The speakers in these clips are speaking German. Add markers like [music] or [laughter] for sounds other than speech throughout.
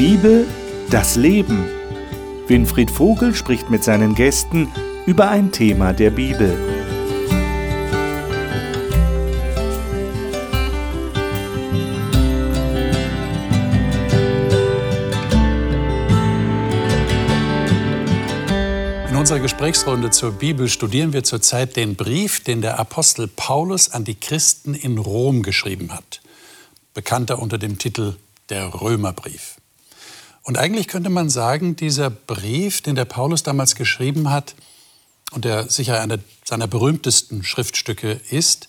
Bibel, das Leben. Winfried Vogel spricht mit seinen Gästen über ein Thema der Bibel. In unserer Gesprächsrunde zur Bibel studieren wir zurzeit den Brief, den der Apostel Paulus an die Christen in Rom geschrieben hat, bekannter unter dem Titel der Römerbrief. Und eigentlich könnte man sagen, dieser Brief, den der Paulus damals geschrieben hat und der sicher einer seiner berühmtesten Schriftstücke ist,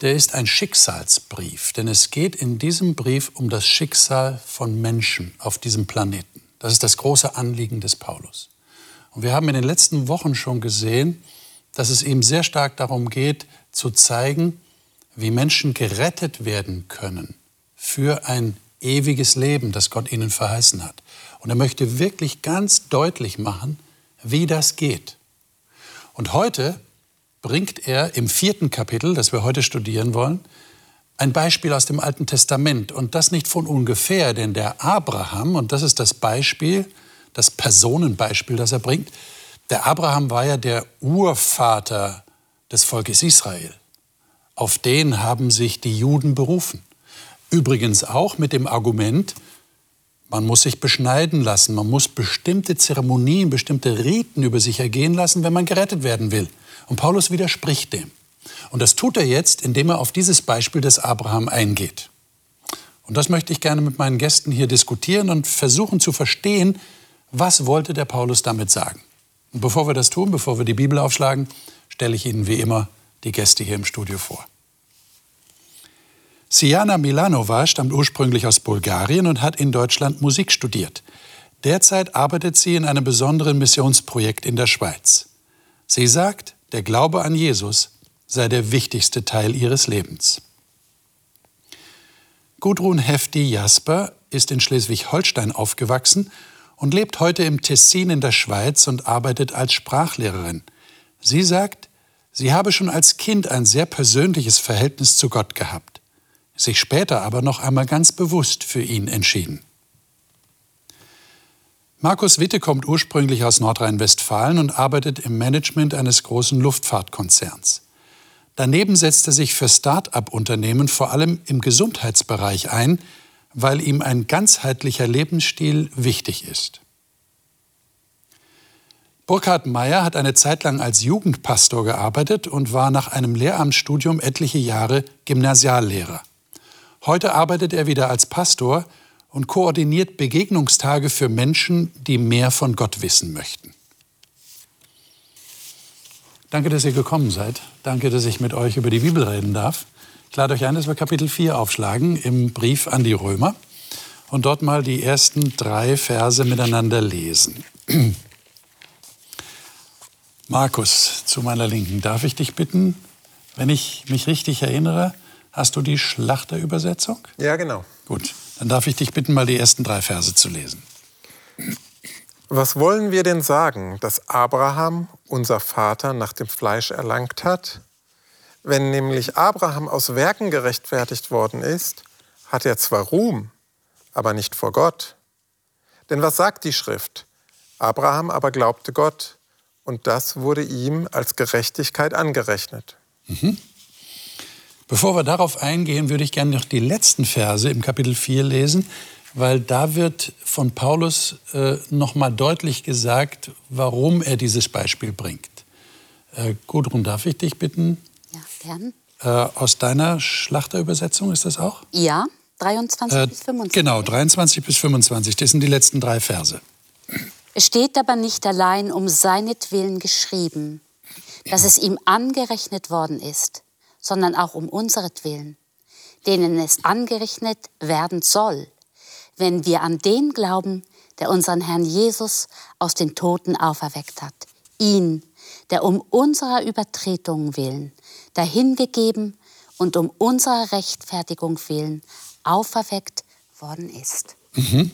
der ist ein Schicksalsbrief. Denn es geht in diesem Brief um das Schicksal von Menschen auf diesem Planeten. Das ist das große Anliegen des Paulus. Und wir haben in den letzten Wochen schon gesehen, dass es ihm sehr stark darum geht, zu zeigen, wie Menschen gerettet werden können für ein ewiges Leben, das Gott ihnen verheißen hat. Und er möchte wirklich ganz deutlich machen, wie das geht. Und heute bringt er im vierten Kapitel, das wir heute studieren wollen, ein Beispiel aus dem Alten Testament. Und das nicht von ungefähr, denn der Abraham, und das ist das Beispiel, das Personenbeispiel, das er bringt, der Abraham war ja der Urvater des Volkes Israel. Auf den haben sich die Juden berufen. Übrigens auch mit dem Argument, man muss sich beschneiden lassen, man muss bestimmte Zeremonien, bestimmte Riten über sich ergehen lassen, wenn man gerettet werden will. Und Paulus widerspricht dem. Und das tut er jetzt, indem er auf dieses Beispiel des Abraham eingeht. Und das möchte ich gerne mit meinen Gästen hier diskutieren und versuchen zu verstehen, was wollte der Paulus damit sagen. Und bevor wir das tun, bevor wir die Bibel aufschlagen, stelle ich Ihnen wie immer die Gäste hier im Studio vor. Siana Milanova stammt ursprünglich aus Bulgarien und hat in Deutschland Musik studiert. Derzeit arbeitet sie in einem besonderen Missionsprojekt in der Schweiz. Sie sagt, der Glaube an Jesus sei der wichtigste Teil ihres Lebens. Gudrun Hefti Jasper ist in Schleswig-Holstein aufgewachsen und lebt heute im Tessin in der Schweiz und arbeitet als Sprachlehrerin. Sie sagt, sie habe schon als Kind ein sehr persönliches Verhältnis zu Gott gehabt sich später aber noch einmal ganz bewusst für ihn entschieden. Markus Witte kommt ursprünglich aus Nordrhein-Westfalen und arbeitet im Management eines großen Luftfahrtkonzerns. Daneben setzt er sich für Start-up-Unternehmen vor allem im Gesundheitsbereich ein, weil ihm ein ganzheitlicher Lebensstil wichtig ist. Burkhard Meyer hat eine Zeit lang als Jugendpastor gearbeitet und war nach einem Lehramtsstudium etliche Jahre Gymnasiallehrer. Heute arbeitet er wieder als Pastor und koordiniert Begegnungstage für Menschen, die mehr von Gott wissen möchten. Danke, dass ihr gekommen seid. Danke, dass ich mit euch über die Bibel reden darf. Ich lade euch ein, dass wir Kapitel 4 aufschlagen im Brief an die Römer und dort mal die ersten drei Verse miteinander lesen. [clears throat] Markus, zu meiner Linken, darf ich dich bitten, wenn ich mich richtig erinnere, Hast du die Schlachterübersetzung? Ja, genau. Gut, dann darf ich dich bitten, mal die ersten drei Verse zu lesen. Was wollen wir denn sagen, dass Abraham, unser Vater, nach dem Fleisch erlangt hat? Wenn nämlich Abraham aus Werken gerechtfertigt worden ist, hat er zwar Ruhm, aber nicht vor Gott. Denn was sagt die Schrift? Abraham aber glaubte Gott, und das wurde ihm als Gerechtigkeit angerechnet. Mhm. Bevor wir darauf eingehen, würde ich gerne noch die letzten Verse im Kapitel 4 lesen, weil da wird von Paulus äh, nochmal deutlich gesagt, warum er dieses Beispiel bringt. Äh, Gudrun, darf ich dich bitten? Ja, gern. Äh, aus deiner Schlachterübersetzung ist das auch? Ja, 23 äh, bis 25. Genau, 23 bis 25. Das sind die letzten drei Verse. Es steht aber nicht allein um seinetwillen geschrieben, dass es ihm angerechnet worden ist sondern auch um unseretwillen, denen es angerechnet werden soll, wenn wir an den glauben, der unseren Herrn Jesus aus den Toten auferweckt hat. Ihn, der um unserer Übertretungen willen dahingegeben und um unserer Rechtfertigung willen auferweckt worden ist. Mhm.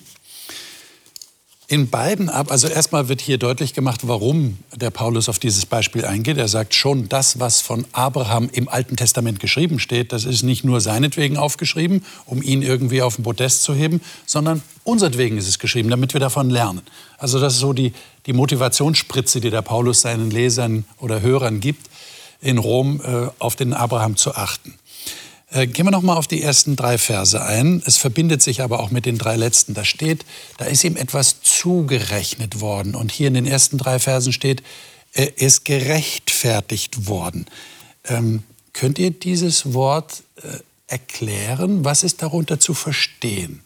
In beiden ab. Also erstmal wird hier deutlich gemacht, warum der Paulus auf dieses Beispiel eingeht. Er sagt schon, das, was von Abraham im Alten Testament geschrieben steht, das ist nicht nur seinetwegen aufgeschrieben, um ihn irgendwie auf den Podest zu heben, sondern unsertwegen ist es geschrieben, damit wir davon lernen. Also das ist so die, die Motivationsspritze, die der Paulus seinen Lesern oder Hörern gibt, in Rom äh, auf den Abraham zu achten. Äh, gehen wir noch mal auf die ersten drei Verse ein. Es verbindet sich aber auch mit den drei letzten. Da steht, da ist ihm etwas zugerechnet worden. Und hier in den ersten drei Versen steht, er ist gerechtfertigt worden. Ähm, könnt ihr dieses Wort äh, erklären? Was ist darunter zu verstehen?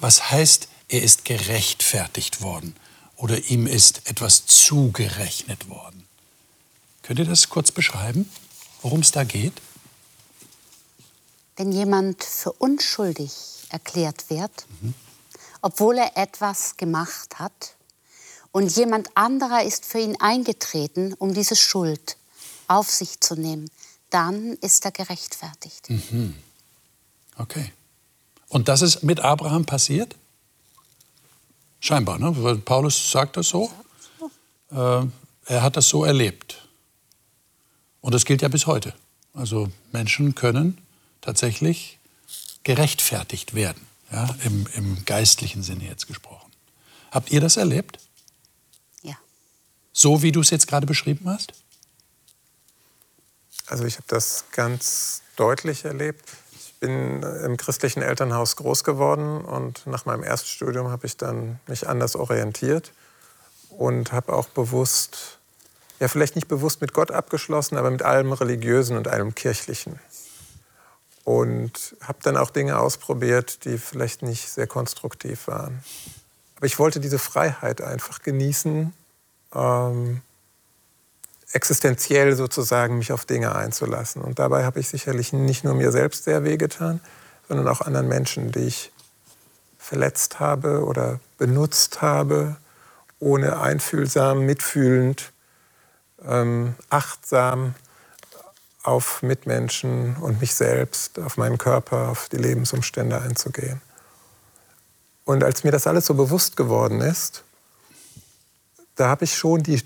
Was heißt, er ist gerechtfertigt worden oder ihm ist etwas zugerechnet worden? Könnt ihr das kurz beschreiben, worum es da geht? Wenn jemand für unschuldig erklärt wird, mhm. obwohl er etwas gemacht hat, und jemand anderer ist für ihn eingetreten, um diese Schuld auf sich zu nehmen, dann ist er gerechtfertigt. Mhm. Okay. Und das ist mit Abraham passiert? Scheinbar, ne? Weil Paulus sagt das so. Äh, er hat das so erlebt. Und das gilt ja bis heute. Also Menschen können tatsächlich gerechtfertigt werden, ja, im, im geistlichen Sinne jetzt gesprochen. Habt ihr das erlebt? Ja. So wie du es jetzt gerade beschrieben hast? Also ich habe das ganz deutlich erlebt. Ich bin im christlichen Elternhaus groß geworden und nach meinem Erststudium habe ich dann mich anders orientiert und habe auch bewusst, ja vielleicht nicht bewusst mit Gott abgeschlossen, aber mit allem Religiösen und allem Kirchlichen und habe dann auch Dinge ausprobiert, die vielleicht nicht sehr konstruktiv waren. Aber ich wollte diese Freiheit einfach genießen, ähm, existenziell sozusagen mich auf Dinge einzulassen. Und dabei habe ich sicherlich nicht nur mir selbst sehr wehgetan, sondern auch anderen Menschen, die ich verletzt habe oder benutzt habe, ohne einfühlsam, mitfühlend, ähm, achtsam auf Mitmenschen und mich selbst, auf meinen Körper, auf die Lebensumstände einzugehen. Und als mir das alles so bewusst geworden ist, da habe ich schon die,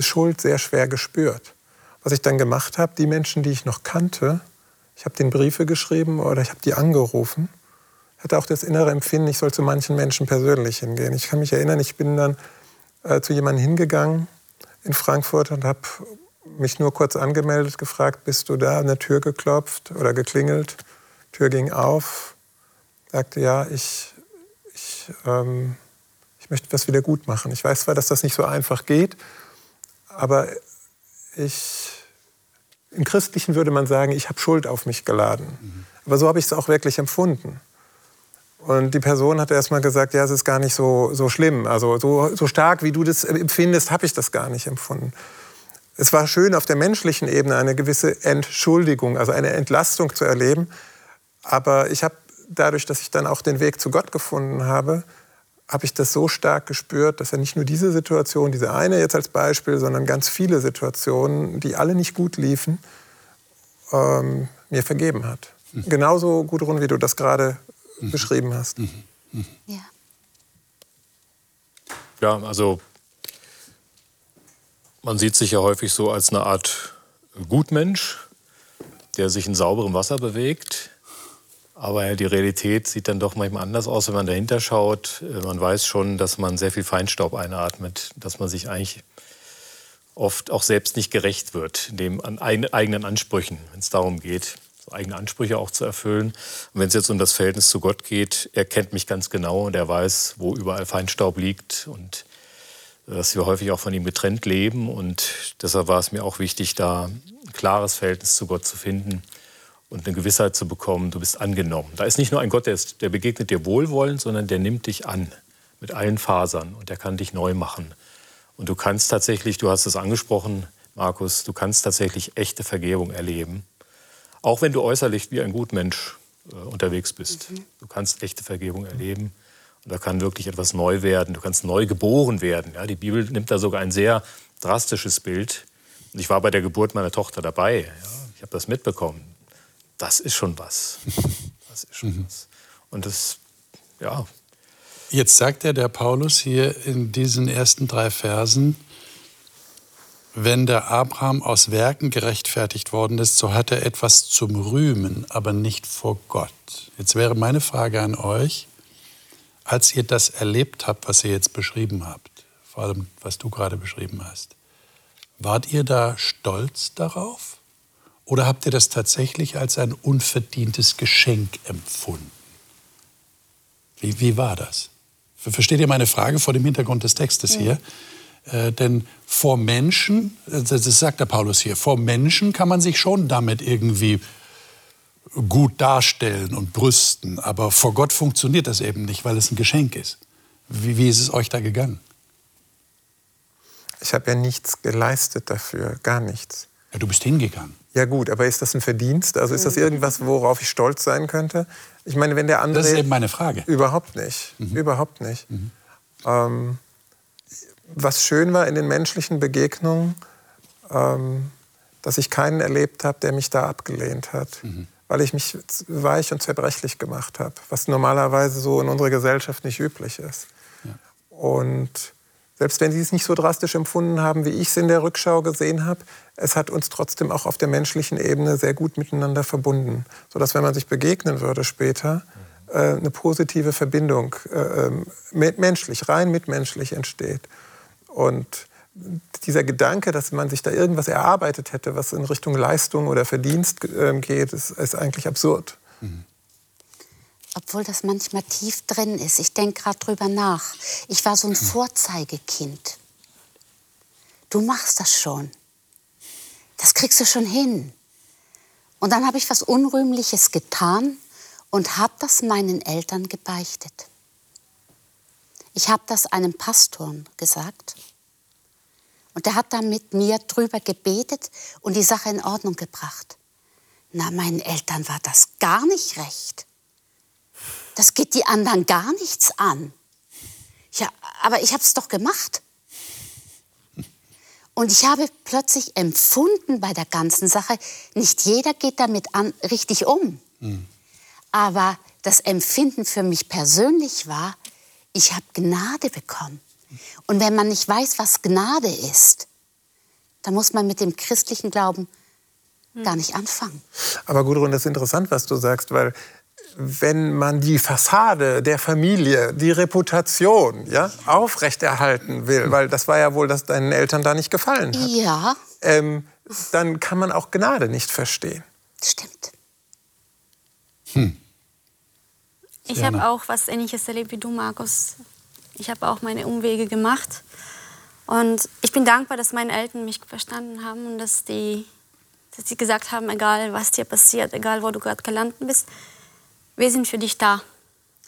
Schuld sehr schwer gespürt. Was ich dann gemacht habe, die Menschen, die ich noch kannte, ich habe den Briefe geschrieben oder ich habe die angerufen, hatte auch das innere Empfinden, ich soll zu manchen Menschen persönlich hingehen. Ich kann mich erinnern, ich bin dann äh, zu jemandem hingegangen in Frankfurt und habe mich nur kurz angemeldet, gefragt, bist du da, an der Tür geklopft oder geklingelt. Tür ging auf, sagte, ja, ich, ich, ähm, ich möchte was wieder gut machen. Ich weiß zwar, dass das nicht so einfach geht, aber ich, im Christlichen würde man sagen, ich habe Schuld auf mich geladen. Mhm. Aber so habe ich es auch wirklich empfunden. Und die Person hat erst mal gesagt, ja, es ist gar nicht so, so schlimm. Also so, so stark, wie du das empfindest, habe ich das gar nicht empfunden es war schön, auf der menschlichen Ebene eine gewisse Entschuldigung, also eine Entlastung zu erleben. Aber ich habe dadurch, dass ich dann auch den Weg zu Gott gefunden habe, habe ich das so stark gespürt, dass er nicht nur diese Situation, diese eine jetzt als Beispiel, sondern ganz viele Situationen, die alle nicht gut liefen, ähm, mir vergeben hat. Mhm. Genauso, Gudrun, wie du das gerade mhm. beschrieben hast. Mhm. mhm. Ja. Ja, also man sieht sich ja häufig so als eine Art Gutmensch, der sich in sauberem Wasser bewegt. Aber die Realität sieht dann doch manchmal anders aus, wenn man dahinter schaut. Man weiß schon, dass man sehr viel Feinstaub einatmet, dass man sich eigentlich oft auch selbst nicht gerecht wird, dem an eigenen Ansprüchen, wenn es darum geht, eigene Ansprüche auch zu erfüllen. Und wenn es jetzt um das Verhältnis zu Gott geht, er kennt mich ganz genau und er weiß, wo überall Feinstaub liegt und dass wir häufig auch von ihm getrennt leben. Und deshalb war es mir auch wichtig, da ein klares Verhältnis zu Gott zu finden und eine Gewissheit zu bekommen, du bist angenommen. Da ist nicht nur ein Gott, der, ist, der begegnet dir wohlwollend, sondern der nimmt dich an mit allen Fasern und der kann dich neu machen. Und du kannst tatsächlich, du hast es angesprochen, Markus, du kannst tatsächlich echte Vergebung erleben. Auch wenn du äußerlich wie ein Gutmensch äh, unterwegs bist. Mhm. Du kannst echte Vergebung erleben. Da kann wirklich etwas neu werden. Du kannst neu geboren werden. Ja, die Bibel nimmt da sogar ein sehr drastisches Bild. Ich war bei der Geburt meiner Tochter dabei. Ja, ich habe das mitbekommen. Das ist schon was. [laughs] Das ist schon mhm. was. Und das, ja. Jetzt sagt er der Paulus hier in diesen ersten drei Versen, wenn der Abraham aus Werken gerechtfertigt worden ist, so hat er etwas zum Rühmen, aber nicht vor Gott. Jetzt wäre meine Frage an euch, als ihr das erlebt habt, was ihr jetzt beschrieben habt, vor allem was du gerade beschrieben hast, wart ihr da stolz darauf? Oder habt ihr das tatsächlich als ein unverdientes Geschenk empfunden? Wie, wie war das? Versteht ihr meine Frage vor dem Hintergrund des Textes hier? Äh, denn vor Menschen, äh, das sagt der Paulus hier, vor Menschen kann man sich schon damit irgendwie gut darstellen und brüsten. Aber vor Gott funktioniert das eben nicht, weil es ein Geschenk ist. Wie, wie ist es euch da gegangen? Ich habe ja nichts geleistet dafür, gar nichts. Ja, du bist hingegangen. Ja gut, aber ist das ein Verdienst? Also ist das irgendwas, worauf ich stolz sein könnte? Ich meine, wenn der andere... Das ist eben meine Frage. Überhaupt nicht. Mhm. Überhaupt nicht. Mhm. Ähm, was schön war in den menschlichen Begegnungen, ähm, dass ich keinen erlebt habe, der mich da abgelehnt hat. Mhm. Weil ich mich weich und zerbrechlich gemacht habe, was normalerweise so in unserer Gesellschaft nicht üblich ist. Ja. Und selbst wenn sie es nicht so drastisch empfunden haben, wie ich es in der Rückschau gesehen habe, es hat uns trotzdem auch auf der menschlichen Ebene sehr gut miteinander verbunden. Sodass, wenn man sich begegnen würde später, äh, eine positive Verbindung äh, ähm, menschlich, rein mitmenschlich entsteht. Und dieser Gedanke, dass man sich da irgendwas erarbeitet hätte, was in Richtung Leistung oder Verdienst äh, geht, ist, ist, eigentlich absurd. Mhm. Obwohl das manchmal tief drin ist. Ich denke gerade drüber nach. Ich war so ein Vorzeigekind. Du machst das schon. Das kriegst du schon hin. Und dann habe ich was Unrühmliches getan und habe das meinen Eltern gebeichtet. Ich habe das einem Pastor gesagt. Und der hat dann mit mir drüber gebetet und die Sache in Ordnung gebracht. Na, meinen Eltern war das gar nicht recht. Das geht die anderen gar nichts an. Ja, aber ich habe es doch gemacht. Und ich habe plötzlich empfunden bei der ganzen Sache, nicht jeder geht damit an, richtig um. Mhm. Aber das Empfinden für mich persönlich war, ich habe Gnade bekommen. Und wenn man nicht weiß, was Gnade ist, dann muss man mit dem christlichen Glauben gar nicht anfangen. Aber Gudrun, das ist interessant, was du sagst, weil wenn man die Fassade der Familie, die Reputation ja, aufrechterhalten will, weil das war ja wohl, dass deinen Eltern da nicht gefallen hat, ja. ähm, dann kann man auch Gnade nicht verstehen. Stimmt. Hm. Ich habe auch was Ähnliches erlebt wie du, Markus. Ich habe auch meine Umwege gemacht. Und ich bin dankbar, dass meine Eltern mich verstanden haben und dass, die, dass sie gesagt haben, egal was dir passiert, egal wo du gerade gelandet bist, wir sind für dich da.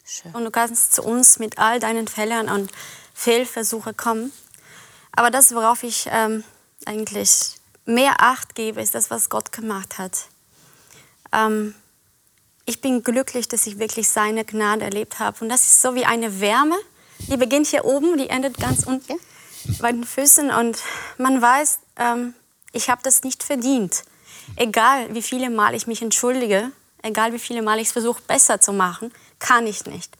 Schön. Und du kannst zu uns mit all deinen Fehlern und Fehlversuchen kommen. Aber das, worauf ich ähm, eigentlich mehr Acht gebe, ist das, was Gott gemacht hat. Ähm, ich bin glücklich, dass ich wirklich seine Gnade erlebt habe. Und das ist so wie eine Wärme, die beginnt hier oben, die endet ganz unten bei den Füßen. Und man weiß, ähm, ich habe das nicht verdient. Egal, wie viele Mal ich mich entschuldige, egal wie viele Mal ich es versuche, besser zu machen, kann ich nicht.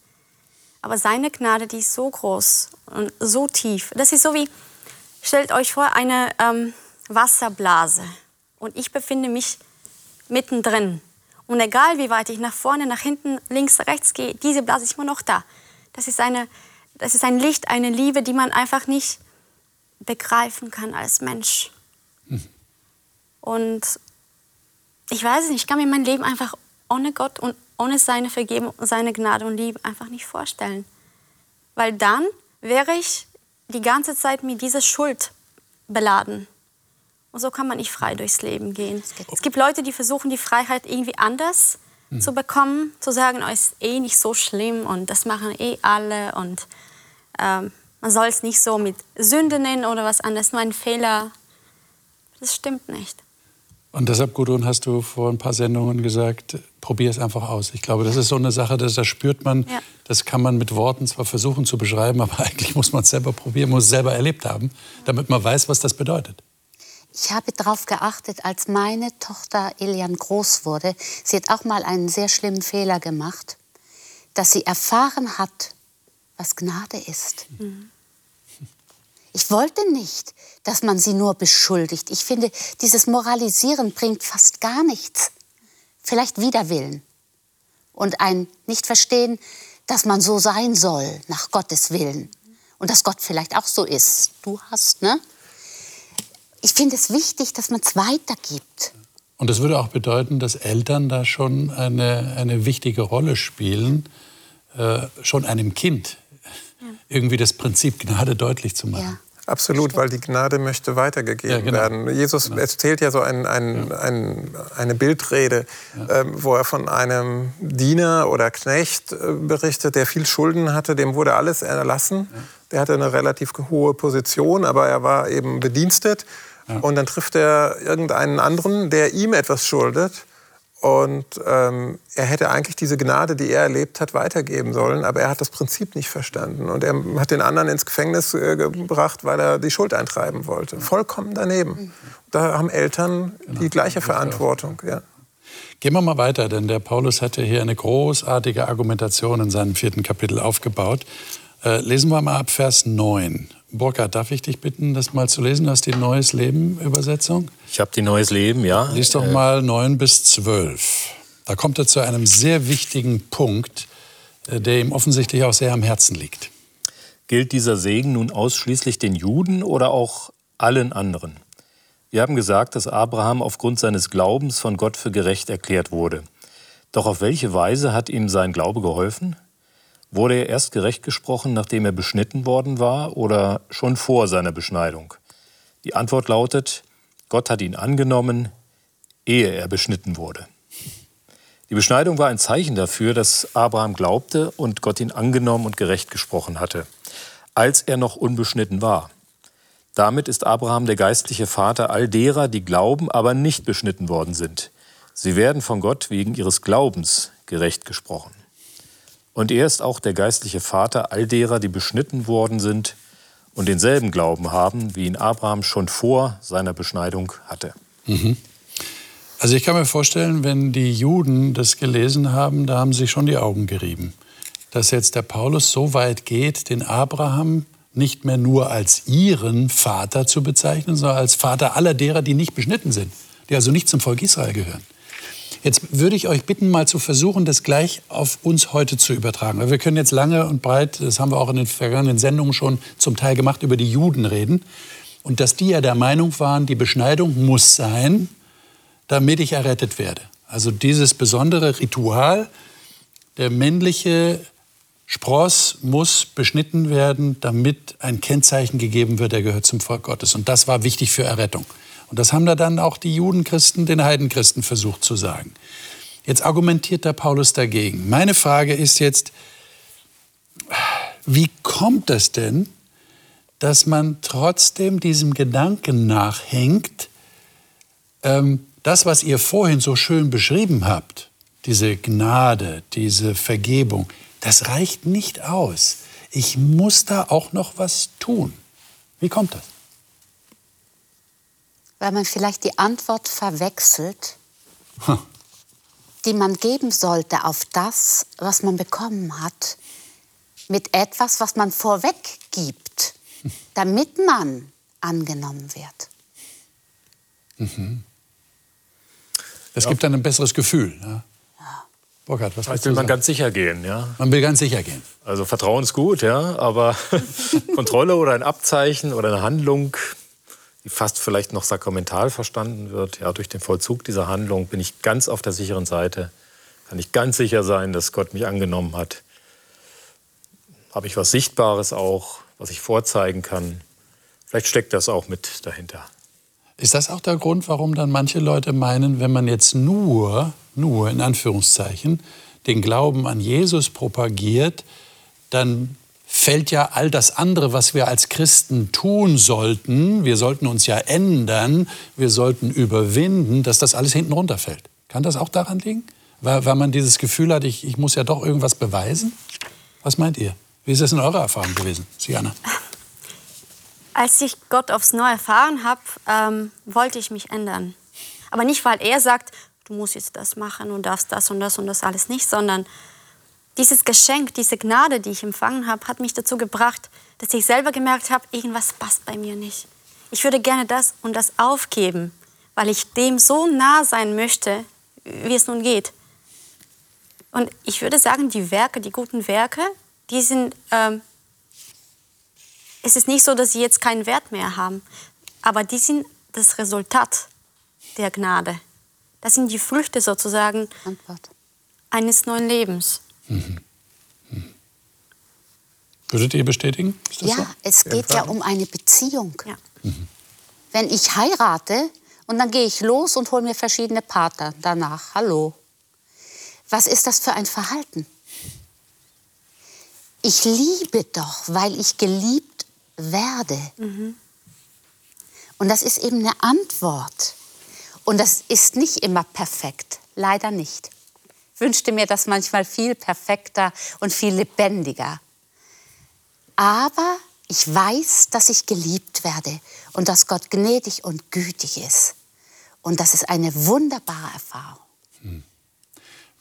Aber seine Gnade, die ist so groß und so tief. Das ist so wie, stellt euch vor, eine ähm, Wasserblase. Und ich befinde mich mittendrin. Und egal wie weit ich nach vorne, nach hinten, links, rechts gehe, diese Blase ist immer noch da. Das ist, eine, das ist ein Licht, eine Liebe, die man einfach nicht begreifen kann als Mensch. Hm. Und ich weiß nicht, ich kann mir mein Leben einfach ohne Gott und ohne seine Vergebung, seine Gnade und Liebe einfach nicht vorstellen. Weil dann wäre ich die ganze Zeit mit dieser Schuld beladen. Und so kann man nicht frei durchs Leben gehen. Es gibt Leute, die versuchen, die Freiheit irgendwie anders mhm. zu bekommen, zu sagen, oh, ist eh nicht so schlimm und das machen eh alle und ähm, man soll es nicht so mit Sünde nennen oder was anderes, nur ein Fehler. Das stimmt nicht. Und deshalb, Gudrun, hast du vor ein paar Sendungen gesagt, probier es einfach aus. Ich glaube, das ist so eine Sache, das, das spürt man, ja. das kann man mit Worten zwar versuchen zu beschreiben, aber [laughs] eigentlich muss man es selber probieren, muss es selber erlebt haben, damit man weiß, was das bedeutet. Ich habe darauf geachtet, als meine Tochter Elian groß wurde, sie hat auch mal einen sehr schlimmen Fehler gemacht, dass sie erfahren hat, was Gnade ist. Mhm. Ich wollte nicht, dass man sie nur beschuldigt. Ich finde, dieses Moralisieren bringt fast gar nichts. Vielleicht Widerwillen und ein Nicht-Verstehen, dass man so sein soll, nach Gottes Willen. Und dass Gott vielleicht auch so ist. Du hast, ne? Ich finde es wichtig, dass man es weitergibt. Und das würde auch bedeuten, dass Eltern da schon eine, eine wichtige Rolle spielen, äh, schon einem Kind. Irgendwie das Prinzip Gnade deutlich zu machen. Ja. Absolut, weil die Gnade möchte weitergegeben ja, genau. werden. Jesus genau. erzählt ja so ein, ein, ja. ein, eine Bildrede, ja. ähm, wo er von einem Diener oder Knecht äh, berichtet, der viel Schulden hatte. Dem wurde alles erlassen. Der hatte eine relativ hohe Position, aber er war eben bedienstet. Und dann trifft er irgendeinen anderen, der ihm etwas schuldet. Und ähm, er hätte eigentlich diese Gnade, die er erlebt hat, weitergeben sollen, aber er hat das Prinzip nicht verstanden. Und er hat den anderen ins Gefängnis äh, gebracht, weil er die Schuld eintreiben wollte. Vollkommen daneben. Da haben Eltern genau. die gleiche Verantwortung. Ja. Gehen wir mal weiter, denn der Paulus hatte hier eine großartige Argumentation in seinem vierten Kapitel aufgebaut. Äh, lesen wir mal ab Vers 9. Burkhard, darf ich dich bitten, das mal zu lesen? Du hast die Neues Leben Übersetzung? Ich habe die Neues Leben, ja. Lies doch äh, mal 9 bis 12. Da kommt er zu einem sehr wichtigen Punkt, äh, der ihm offensichtlich auch sehr am Herzen liegt. Gilt dieser Segen nun ausschließlich den Juden oder auch allen anderen? Wir haben gesagt, dass Abraham aufgrund seines Glaubens von Gott für gerecht erklärt wurde. Doch auf welche Weise hat ihm sein Glaube geholfen? Wurde er erst gerecht gesprochen, nachdem er beschnitten worden war oder schon vor seiner Beschneidung? Die Antwort lautet, Gott hat ihn angenommen, ehe er beschnitten wurde. Die Beschneidung war ein Zeichen dafür, dass Abraham glaubte und Gott ihn angenommen und gerecht gesprochen hatte, als er noch unbeschnitten war. Damit ist Abraham der geistliche Vater all derer, die glauben, aber nicht beschnitten worden sind. Sie werden von Gott wegen ihres Glaubens gerecht gesprochen. Und er ist auch der geistliche Vater all derer, die beschnitten worden sind und denselben Glauben haben, wie ihn Abraham schon vor seiner Beschneidung hatte. Mhm. Also ich kann mir vorstellen, wenn die Juden das gelesen haben, da haben sie schon die Augen gerieben. Dass jetzt der Paulus so weit geht, den Abraham nicht mehr nur als ihren Vater zu bezeichnen, sondern als Vater aller derer, die nicht beschnitten sind, die also nicht zum Volk Israel gehören. Jetzt würde ich euch bitten, mal zu versuchen, das gleich auf uns heute zu übertragen. Weil wir können jetzt lange und breit, das haben wir auch in den vergangenen Sendungen schon zum Teil gemacht, über die Juden reden. Und dass die ja der Meinung waren, die Beschneidung muss sein, damit ich errettet werde. Also dieses besondere Ritual, der männliche Spross muss beschnitten werden, damit ein Kennzeichen gegeben wird, der gehört zum Volk Gottes. Und das war wichtig für Errettung. Und das haben da dann auch die Judenchristen den Heidenchristen versucht zu sagen. Jetzt argumentiert der Paulus dagegen. Meine Frage ist jetzt, wie kommt es denn, dass man trotzdem diesem Gedanken nachhängt, ähm, das, was ihr vorhin so schön beschrieben habt, diese Gnade, diese Vergebung, das reicht nicht aus. Ich muss da auch noch was tun. Wie kommt das? Weil man vielleicht die Antwort verwechselt, hm. die man geben sollte auf das, was man bekommen hat, mit etwas, was man vorweg gibt, [laughs] damit man angenommen wird. Mhm. Es ja. gibt dann ein besseres Gefühl. Ne? Burkhard, was will man ganz sicher gehen, ja? Man will ganz sicher gehen. Also Vertrauen ist gut, ja, aber [laughs] Kontrolle oder ein Abzeichen oder eine Handlung, die fast vielleicht noch sakramental verstanden wird. Ja, durch den Vollzug dieser Handlung bin ich ganz auf der sicheren Seite. Kann ich ganz sicher sein, dass Gott mich angenommen hat. Habe ich was Sichtbares auch, was ich vorzeigen kann. Vielleicht steckt das auch mit dahinter. Ist das auch der Grund, warum dann manche Leute meinen, wenn man jetzt nur, nur in Anführungszeichen, den Glauben an Jesus propagiert, dann fällt ja all das andere, was wir als Christen tun sollten, wir sollten uns ja ändern, wir sollten überwinden, dass das alles hinten runterfällt. Kann das auch daran liegen? Weil, weil man dieses Gefühl hat, ich, ich muss ja doch irgendwas beweisen? Was meint ihr? Wie ist das in eurer Erfahrung gewesen, Siana? Als ich Gott aufs Neue erfahren habe, ähm, wollte ich mich ändern. Aber nicht, weil er sagt, du musst jetzt das machen und darfst das und das und das alles nicht, sondern dieses Geschenk, diese Gnade, die ich empfangen habe, hat mich dazu gebracht, dass ich selber gemerkt habe, irgendwas passt bei mir nicht. Ich würde gerne das und das aufgeben, weil ich dem so nah sein möchte, wie es nun geht. Und ich würde sagen, die Werke, die guten Werke, die sind, ähm, es ist nicht so, dass sie jetzt keinen Wert mehr haben, aber die sind das Resultat der Gnade. Das sind die Früchte sozusagen Antwort. eines neuen Lebens. Mhm. Mhm. Würdet ihr bestätigen? ja, so? es geht ja um eine Beziehung. Ja. Mhm. Wenn ich heirate und dann gehe ich los und hole mir verschiedene Partner danach. Hallo. Was ist das für ein Verhalten? Ich liebe doch, weil ich geliebt werde. Mhm. Und das ist eben eine Antwort. Und das ist nicht immer perfekt, leider nicht. Wünschte mir das manchmal viel perfekter und viel lebendiger. Aber ich weiß, dass ich geliebt werde und dass Gott gnädig und gütig ist. Und das ist eine wunderbare Erfahrung. Hm.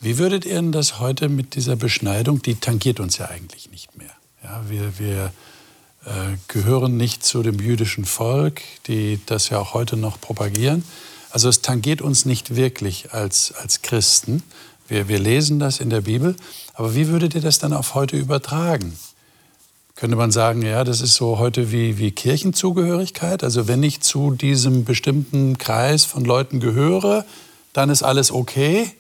Wie würdet ihr denn das heute mit dieser Beschneidung, die tangiert uns ja eigentlich nicht mehr. Ja, wir wir äh, gehören nicht zu dem jüdischen Volk, die das ja auch heute noch propagieren. Also es tangiert uns nicht wirklich als, als Christen. Wir, wir lesen das in der Bibel. Aber wie würdet ihr das dann auf heute übertragen? Könnte man sagen, ja, das ist so heute wie, wie Kirchenzugehörigkeit. Also wenn ich zu diesem bestimmten Kreis von Leuten gehöre, dann ist alles okay.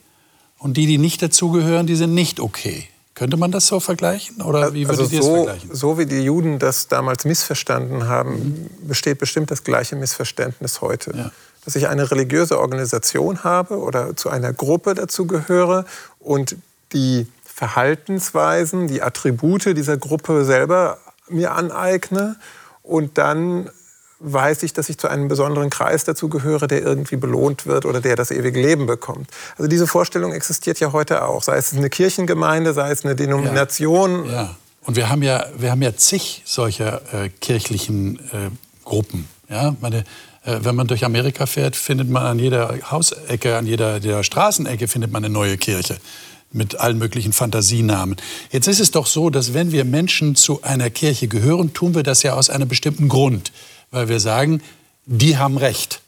Und die, die nicht dazugehören, die sind nicht okay. Könnte man das so vergleichen? Oder wie würdet also ihr so, es vergleichen? So wie die Juden das damals missverstanden haben, mhm. besteht bestimmt das gleiche Missverständnis heute. Ja. Dass ich eine religiöse Organisation habe oder zu einer Gruppe dazugehöre und die Verhaltensweisen, die Attribute dieser Gruppe selber mir aneigne und dann weiß ich, dass ich zu einem besonderen Kreis dazugehöre, der irgendwie belohnt wird oder der das ewige Leben bekommt. Also diese Vorstellung existiert ja heute auch, sei es eine Kirchengemeinde, sei es eine Denomination. Ja. ja. Und wir haben ja, wir haben ja zig solcher äh, kirchlichen äh, Gruppen. Ja, meine, wenn man durch Amerika fährt, findet man an jeder Hausecke, an jeder, jeder Straßenecke findet man eine neue Kirche mit allen möglichen Fantasienamen. Jetzt ist es doch so, dass wenn wir Menschen zu einer Kirche gehören, tun wir das ja aus einem bestimmten Grund, weil wir sagen, die haben Recht.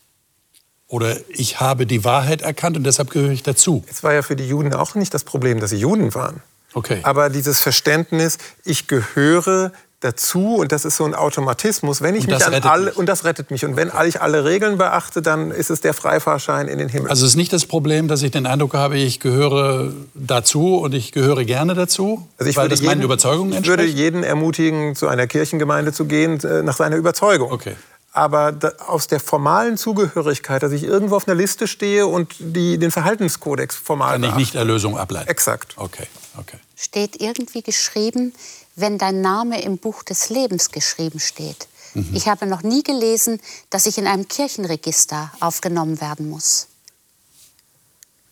Oder ich habe die Wahrheit erkannt und deshalb gehöre ich dazu. Es war ja für die Juden auch nicht das Problem, dass sie Juden waren. Okay. Aber dieses Verständnis, ich gehöre dazu und das ist so ein Automatismus. Wenn ich mich an alle mich. und das rettet mich und wenn ich alle Regeln beachte, dann ist es der Freifahrschein in den Himmel. Also es ist nicht das Problem, dass ich den Eindruck habe, ich gehöre dazu und ich gehöre gerne dazu, also ich weil das jeden, meinen Überzeugungen entspricht. Ich würde jeden ermutigen, zu einer Kirchengemeinde zu gehen äh, nach seiner Überzeugung. Okay. Aber aus der formalen Zugehörigkeit, dass ich irgendwo auf einer Liste stehe und die, den Verhaltenskodex formal Kann ich nicht Erlösung ableiten? Exakt. Okay, okay. Steht irgendwie geschrieben, wenn dein Name im Buch des Lebens geschrieben steht. Mhm. Ich habe noch nie gelesen, dass ich in einem Kirchenregister aufgenommen werden muss.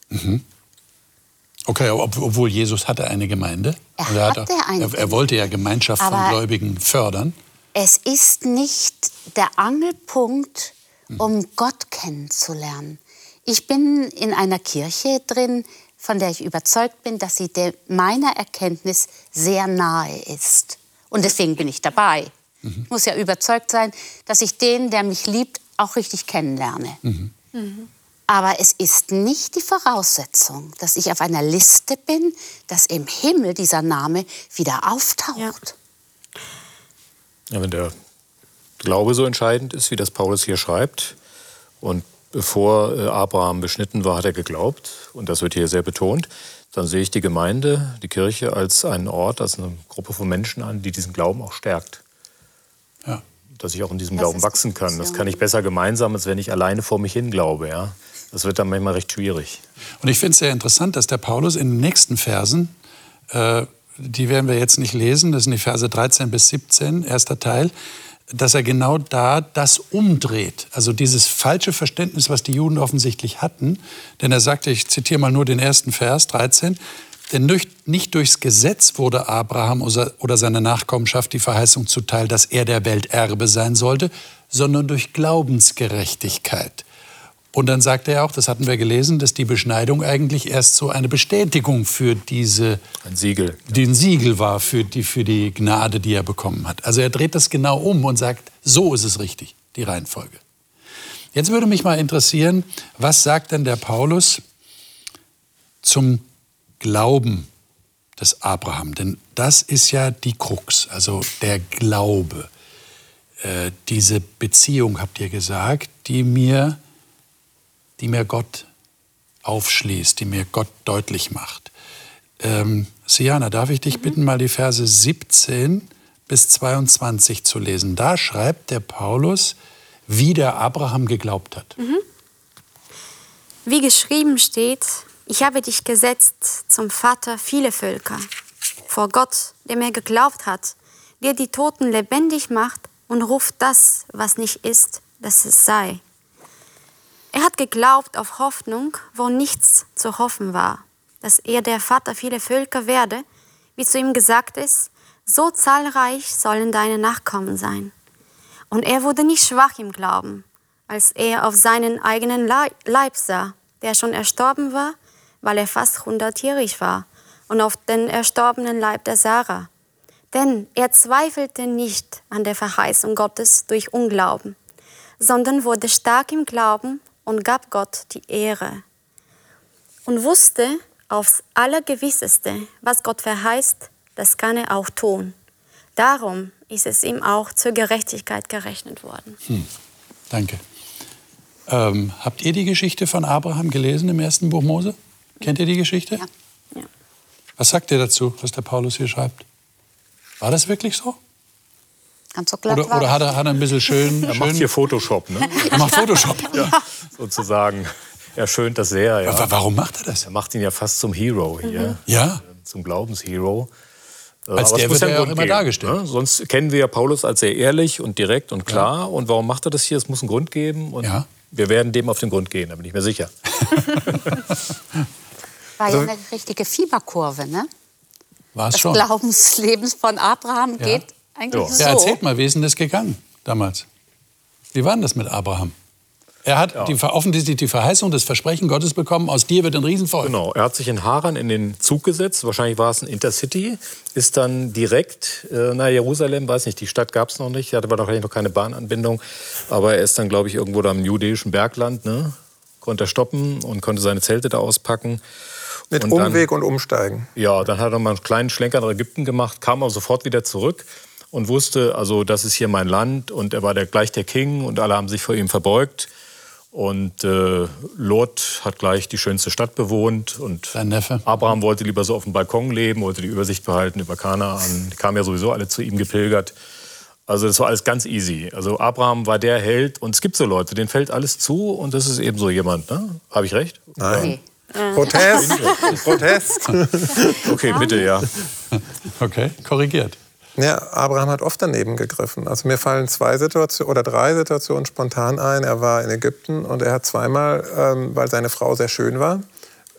Mhm. Okay, obwohl Jesus hatte eine Gemeinde. Er, er hatte eine er, er, wollte ja Gemeinschaft von Gläubigen fördern. Es ist nicht der Angelpunkt, mhm. um Gott kennenzulernen. Ich bin in einer Kirche drin, von der ich überzeugt bin, dass sie meiner Erkenntnis sehr nahe ist. Und deswegen bin ich dabei. Mhm. Ich muss ja überzeugt sein, dass ich den, der mich liebt, auch richtig kennenlerne. Mhm. Mhm. Aber es ist nicht die Voraussetzung, dass ich auf einer Liste bin, dass im Himmel dieser Name wieder auftaucht. Ja. Ja, wenn der Glaube so entscheidend ist, wie das Paulus hier schreibt, und bevor äh, Abraham beschnitten war, hat er geglaubt. Und das wird hier sehr betont. Dann sehe ich die Gemeinde, die Kirche als einen Ort, als eine Gruppe von Menschen an, die diesen Glauben auch stärkt. Ja. Dass ich auch in diesem das Glauben wachsen kann. Das kann ich besser gemeinsam, als wenn ich alleine vor mich hin glaube. Ja? Das wird dann manchmal recht schwierig. Und ich finde es sehr interessant, dass der Paulus in den nächsten Versen, äh, die werden wir jetzt nicht lesen, das sind die Verse 13 bis 17, erster Teil, dass er genau da das umdreht. Also dieses falsche Verständnis, was die Juden offensichtlich hatten. Denn er sagte, ich zitiere mal nur den ersten Vers, 13, denn nicht durchs Gesetz wurde Abraham oder seine Nachkommenschaft die Verheißung zuteil, dass er der Welt Erbe sein sollte, sondern durch Glaubensgerechtigkeit. Und dann sagt er auch, das hatten wir gelesen, dass die Beschneidung eigentlich erst so eine Bestätigung für diese ein Siegel, den Siegel war für die für die Gnade, die er bekommen hat. Also er dreht das genau um und sagt, so ist es richtig, die Reihenfolge. Jetzt würde mich mal interessieren, was sagt denn der Paulus zum Glauben des Abraham? Denn das ist ja die Krux, also der Glaube. Äh, diese Beziehung, habt ihr gesagt, die mir die mir Gott aufschließt, die mir Gott deutlich macht. Ähm, Siana, darf ich dich mhm. bitten, mal die Verse 17 bis 22 zu lesen? Da schreibt der Paulus, wie der Abraham geglaubt hat. Mhm. Wie geschrieben steht, ich habe dich gesetzt zum Vater viele Völker. Vor Gott, der mir geglaubt hat, der die Toten lebendig macht und ruft das, was nicht ist, dass es sei. Er hat geglaubt auf Hoffnung, wo nichts zu hoffen war, dass er der Vater vieler Völker werde, wie zu ihm gesagt ist, so zahlreich sollen deine Nachkommen sein. Und er wurde nicht schwach im Glauben, als er auf seinen eigenen Leib sah, der schon erstorben war, weil er fast hundertjährig war, und auf den erstorbenen Leib der Sarah. Denn er zweifelte nicht an der Verheißung Gottes durch Unglauben, sondern wurde stark im Glauben und gab Gott die Ehre und wusste aufs Allergewisseste, was Gott verheißt, das kann er auch tun. Darum ist es ihm auch zur Gerechtigkeit gerechnet worden. Hm. Danke. Ähm, habt ihr die Geschichte von Abraham gelesen im ersten Buch Mose? Kennt ihr die Geschichte? Ja. ja. Was sagt ihr dazu, was der Paulus hier schreibt? War das wirklich so? Ganz so glatt oder, oder hat, er, hat er ein bisschen schön. Er macht hier Photoshop, ne? [laughs] er macht Photoshop. ja, sozusagen. Er schönt das sehr. Ja. Aber warum macht er das? Er macht ihn ja fast zum Hero hier. Mhm. Ja. Zum Glaubenshero. Als Aber der wird er ja auch immer geben, dargestellt. Ne? Sonst kennen wir ja Paulus als sehr ehrlich und direkt und klar. Ja. Und warum macht er das hier? Es muss einen Grund geben. Und ja. wir werden dem auf den Grund gehen, da bin ich mir sicher. [laughs] War ja eine richtige Fieberkurve, ne? War es das schon. Glaubenslebens von Abraham ja. geht eigentlich so. Ja, erzählt mal, wie ist denn das gegangen damals? Wie war denn das mit Abraham? Er hat ja. die, offensichtlich die Verheißung, das Versprechen Gottes bekommen, aus dir wird ein Riesenvolk. Genau, er hat sich in Haran in den Zug gesetzt, wahrscheinlich war es ein Intercity, ist dann direkt äh, nach Jerusalem, weiß nicht, die Stadt gab es noch nicht, er hatte aber noch keine Bahnanbindung, aber er ist dann, glaube ich, irgendwo da im judäischen Bergland, ne? konnte er stoppen und konnte seine Zelte da auspacken. Mit und Umweg dann, und Umsteigen. Ja, dann hat er mal einen kleinen Schlenker nach Ägypten gemacht, kam aber sofort wieder zurück und wusste, also das ist hier mein Land und er war der, gleich der King und alle haben sich vor ihm verbeugt. Und äh, Lot hat gleich die schönste Stadt bewohnt und Sein Neffe. Abraham wollte lieber so auf dem Balkon leben, wollte die Übersicht behalten über Kanaan. Die kamen ja sowieso alle zu ihm gepilgert. Also das war alles ganz easy. Also Abraham war der Held und es gibt so Leute, denen fällt alles zu und das ist eben so jemand. Ne? Habe ich recht? Nein. Protest. [laughs] Protest. Okay, bitte, ja. Okay, korrigiert. Ja, Abraham hat oft daneben gegriffen. Also mir fallen zwei Situationen oder drei Situationen spontan ein. Er war in Ägypten und er hat zweimal, ähm, weil seine Frau sehr schön war,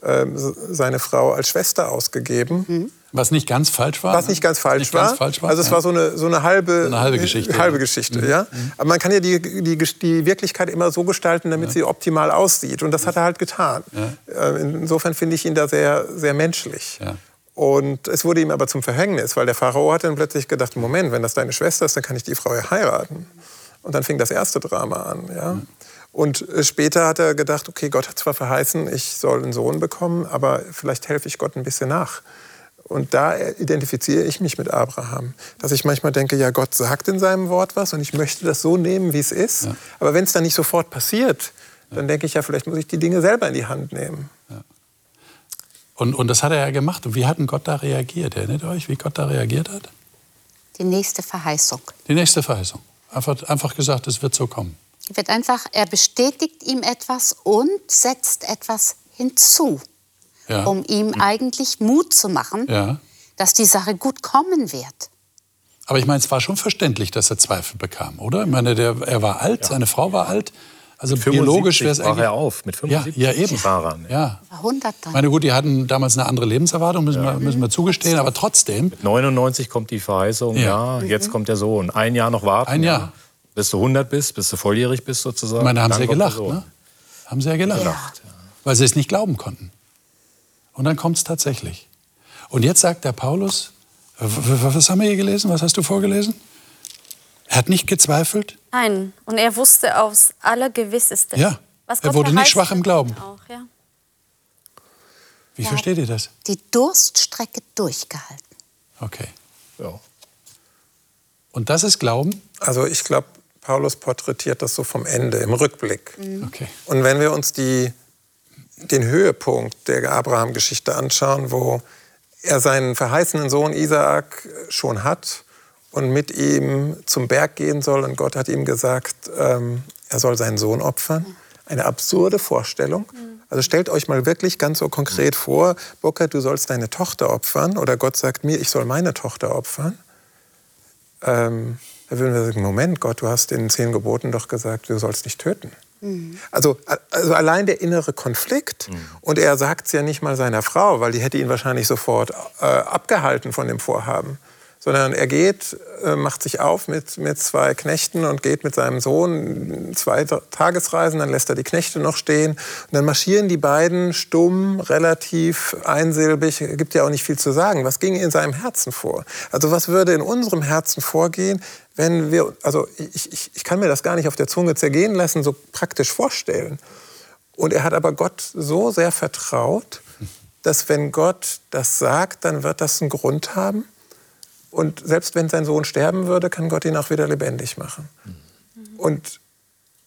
ähm, seine Frau als Schwester ausgegeben. Mhm. Was nicht ganz falsch war? Was nicht ganz falsch, nicht war. Ganz falsch war. Also es ja. war so eine, so eine halbe, eine halbe Geschichte. Halbe Geschichte mhm. ja. Mhm. Aber man kann ja die, die, die Wirklichkeit immer so gestalten, damit ja. sie optimal aussieht. Und das hat er halt getan. Ja. Äh, insofern finde ich ihn da sehr, sehr menschlich. Und es wurde ihm aber zum Verhängnis, weil der Pharao hat dann plötzlich gedacht, Moment, wenn das deine Schwester ist, dann kann ich die Frau ja heiraten. Und dann fing das erste Drama an. Ja? Und äh, später hat er gedacht, okay, Gott hat zwar verheißen, ich soll einen Sohn bekommen, aber vielleicht helfe ich Gott ein bisschen nach. Und da identifiziere ich mich mit Abraham, dass ich manchmal denke, ja, Gott sagt in seinem Wort was und ich möchte das so nehmen, wie es ist. Ja. Aber wenn es dann nicht sofort passiert, dann denke ich ja, vielleicht muss ich die Dinge selber in die Hand nehmen. Und, und das hat er ja gemacht. Und wie hat denn Gott da reagiert? Erinnert ihr euch, wie Gott da reagiert hat? Die nächste Verheißung. Die nächste Verheißung. Einfach, einfach gesagt, es wird so kommen. Wird einfach, er bestätigt ihm etwas und setzt etwas hinzu, ja. um ihm eigentlich Mut zu machen, ja. dass die Sache gut kommen wird. Aber ich meine, es war schon verständlich, dass er Zweifel bekam, oder? Ich meine, der, er war alt, ja. seine Frau war alt. Also biologisch wäre es eigentlich. er auf mit 75 ja, ja, eben. Fahrern. Ja. 100 dann. Meine gut, die hatten damals eine andere Lebenserwartung, müssen, ja. wir, müssen wir zugestehen, aber trotzdem. Mit 99 kommt die Verheißung, ja, ja jetzt kommt der Sohn. Ein Jahr noch warten. Ein Jahr. Bis du 100 bist, bis du volljährig bist sozusagen. Ich meine, da haben sie gelacht, ne? Haben sie ja gelacht. Ja. Weil sie es nicht glauben konnten. Und dann kommt es tatsächlich. Und jetzt sagt der Paulus, was haben wir hier gelesen? Was hast du vorgelesen? Er hat nicht gezweifelt? Nein, und er wusste aufs Allergewisseste. Ja, er wurde nicht schwach im Glauben. Auch, ja. Wie er versteht ihr das? Die Durststrecke durchgehalten. Okay. Ja. Und das ist Glauben? Also ich glaube, Paulus porträtiert das so vom Ende, im Rückblick. Mhm. Okay. Und wenn wir uns die, den Höhepunkt der Abraham-Geschichte anschauen, wo er seinen verheißenen Sohn Isaak schon hat und mit ihm zum Berg gehen soll und Gott hat ihm gesagt, ähm, er soll seinen Sohn opfern. Eine absurde Vorstellung. Also stellt euch mal wirklich ganz so konkret vor, Burkhard, du sollst deine Tochter opfern oder Gott sagt mir, ich soll meine Tochter opfern. Ähm, da würden wir sagen, Moment, Gott, du hast in den zehn Geboten doch gesagt, du sollst nicht töten. Mhm. Also, also allein der innere Konflikt. Mhm. Und er sagt es ja nicht mal seiner Frau, weil die hätte ihn wahrscheinlich sofort äh, abgehalten von dem Vorhaben sondern er geht, äh, macht sich auf mit, mit zwei Knechten und geht mit seinem Sohn zwei Tagesreisen, dann lässt er die Knechte noch stehen und dann marschieren die beiden stumm, relativ einsilbig, gibt ja auch nicht viel zu sagen. Was ging in seinem Herzen vor? Also was würde in unserem Herzen vorgehen, wenn wir, also ich, ich, ich kann mir das gar nicht auf der Zunge zergehen lassen, so praktisch vorstellen. Und er hat aber Gott so sehr vertraut, dass wenn Gott das sagt, dann wird das einen Grund haben. Und selbst wenn sein Sohn sterben würde, kann Gott ihn auch wieder lebendig machen. Mhm. Und,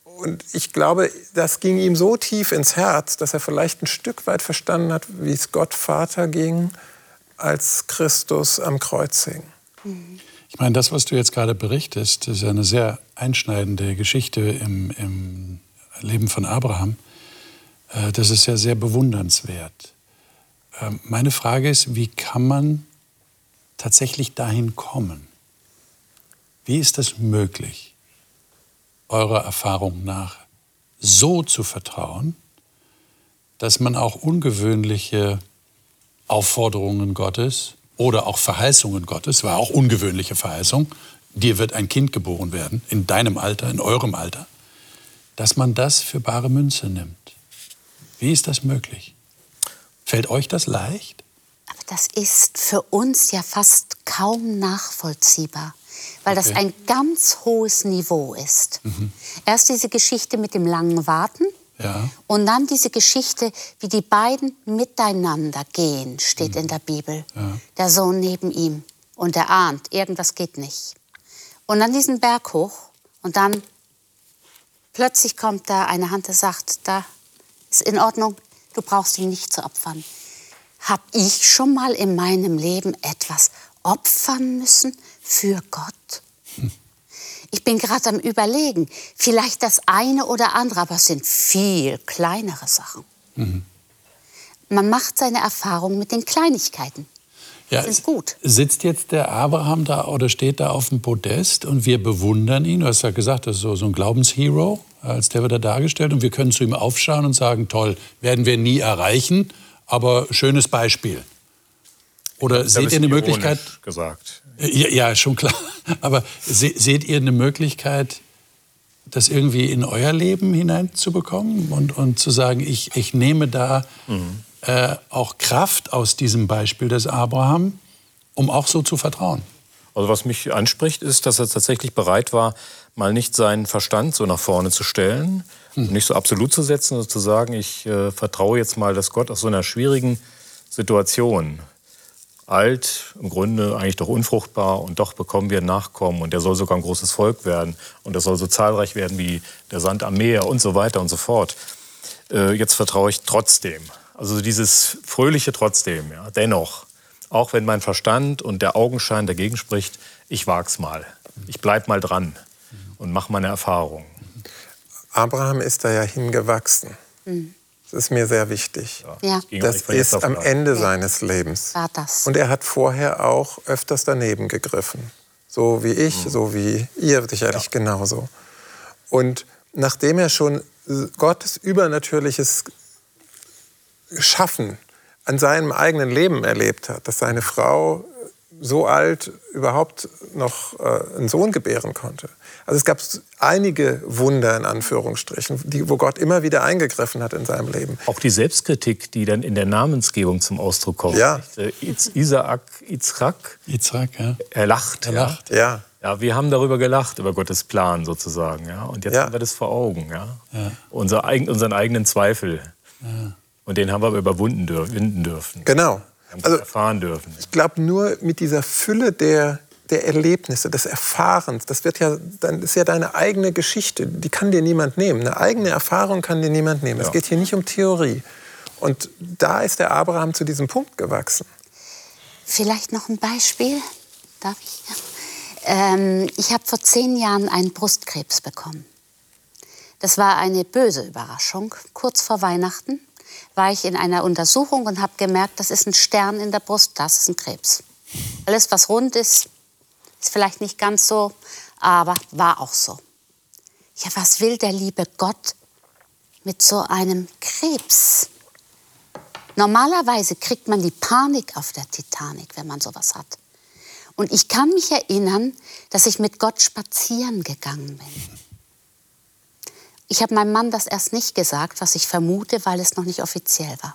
und ich glaube, das ging ihm so tief ins Herz, dass er vielleicht ein Stück weit verstanden hat, wie es Gott Vater ging, als Christus am Kreuz hing. Ich meine, das, was du jetzt gerade berichtest, ist eine sehr einschneidende Geschichte im, im Leben von Abraham. Äh, das ist ja sehr bewundernswert. Ähm, meine Frage ist, wie kann man tatsächlich dahin kommen? Wie ist das möglich, eurer Erfahrung nach so zu vertrauen, dass man auch ungewöhnliche Aufforderungen Gottes oder auch Verheißungen Gottes, war auch ungewöhnliche Verheißung, dir wird ein Kind geboren werden, in deinem Alter, in eurem Alter, dass man das für bare Münze nimmt. Wie ist das möglich? Fällt euch das leicht? Das ist für uns ja fast kaum nachvollziehbar, weil okay. das ein ganz hohes Niveau ist. Mhm. Erst diese Geschichte mit dem langen Warten ja. und dann diese Geschichte, wie die beiden miteinander gehen, steht mhm. in der Bibel. Ja. Der Sohn neben ihm und er ahnt, irgendwas geht nicht. Und dann diesen Berg hoch und dann plötzlich kommt da eine Hand, die sagt, da ist in Ordnung, du brauchst ihn nicht zu opfern. Habe ich schon mal in meinem Leben etwas opfern müssen für Gott? Hm. Ich bin gerade am Überlegen, vielleicht das eine oder andere, aber es sind viel kleinere Sachen. Mhm. Man macht seine Erfahrungen mit den Kleinigkeiten. Ja, sind gut. Sitzt jetzt der Abraham da oder steht da auf dem Podest und wir bewundern ihn? Du hast ja gesagt, das ist so, so ein Glaubenshero, als der wird er dargestellt und wir können zu ihm aufschauen und sagen, toll, werden wir nie erreichen aber schönes Beispiel. Oder seht ihr eine Möglichkeit? gesagt. Ja, ja, schon klar. [laughs] Aber se seht ihr eine Möglichkeit, das irgendwie in euer Leben hineinzubekommen und, und zu sagen, ich, ich nehme da mhm. äh, auch Kraft aus diesem Beispiel des Abraham, um auch so zu vertrauen? Also was mich anspricht, ist, dass er tatsächlich bereit war, mal nicht seinen Verstand so nach vorne zu stellen, nicht so absolut zu setzen, sondern zu sagen, ich äh, vertraue jetzt mal, dass Gott aus so einer schwierigen Situation, alt, im Grunde eigentlich doch unfruchtbar und doch bekommen wir Nachkommen und der soll sogar ein großes Volk werden und er soll so zahlreich werden wie der Sand am Meer und so weiter und so fort. Äh, jetzt vertraue ich trotzdem. Also dieses fröhliche trotzdem, ja, dennoch. Auch wenn mein Verstand und der Augenschein dagegen spricht, ich wag's mal. Ich bleib mal dran und mache meine Erfahrung. Abraham ist da ja hingewachsen. Mhm. Das ist mir sehr wichtig. Ja. Das, das ist am Ende ja. seines Lebens. War das. Und er hat vorher auch öfters daneben gegriffen. So wie ich, mhm. so wie ihr sicherlich ja. genauso. Und nachdem er schon Gottes übernatürliches Schaffen an seinem eigenen Leben erlebt hat, dass seine Frau so alt überhaupt noch äh, einen Sohn gebären konnte. Also es gab einige Wunder in Anführungsstrichen, die, wo Gott immer wieder eingegriffen hat in seinem Leben. Auch die Selbstkritik, die dann in der Namensgebung zum Ausdruck kommt. Ja. Äh, Isaak, Yitzchak. Yitzhak, ja. Er lacht. Er lacht. Ja. ja. Ja, wir haben darüber gelacht, über Gottes Plan sozusagen. Ja? Und jetzt ja. haben wir das vor Augen. Ja? ja. Unser, unseren eigenen Zweifel. Ja. Und den haben wir überwunden dürfen. Genau. Also, erfahren dürfen. Ich glaube, nur mit dieser Fülle der, der Erlebnisse, des Erfahrens, das wird ja, dann ist ja deine eigene Geschichte, die kann dir niemand nehmen. Eine eigene Erfahrung kann dir niemand nehmen. Ja. Es geht hier nicht um Theorie. Und da ist der Abraham zu diesem Punkt gewachsen. Vielleicht noch ein Beispiel, darf ich? Ähm, ich habe vor zehn Jahren einen Brustkrebs bekommen. Das war eine böse Überraschung, kurz vor Weihnachten war ich in einer Untersuchung und habe gemerkt, das ist ein Stern in der Brust, das ist ein Krebs. Alles, was rund ist, ist vielleicht nicht ganz so, aber war auch so. Ja, was will der liebe Gott mit so einem Krebs? Normalerweise kriegt man die Panik auf der Titanic, wenn man sowas hat. Und ich kann mich erinnern, dass ich mit Gott spazieren gegangen bin. Ich habe meinem Mann das erst nicht gesagt, was ich vermute, weil es noch nicht offiziell war.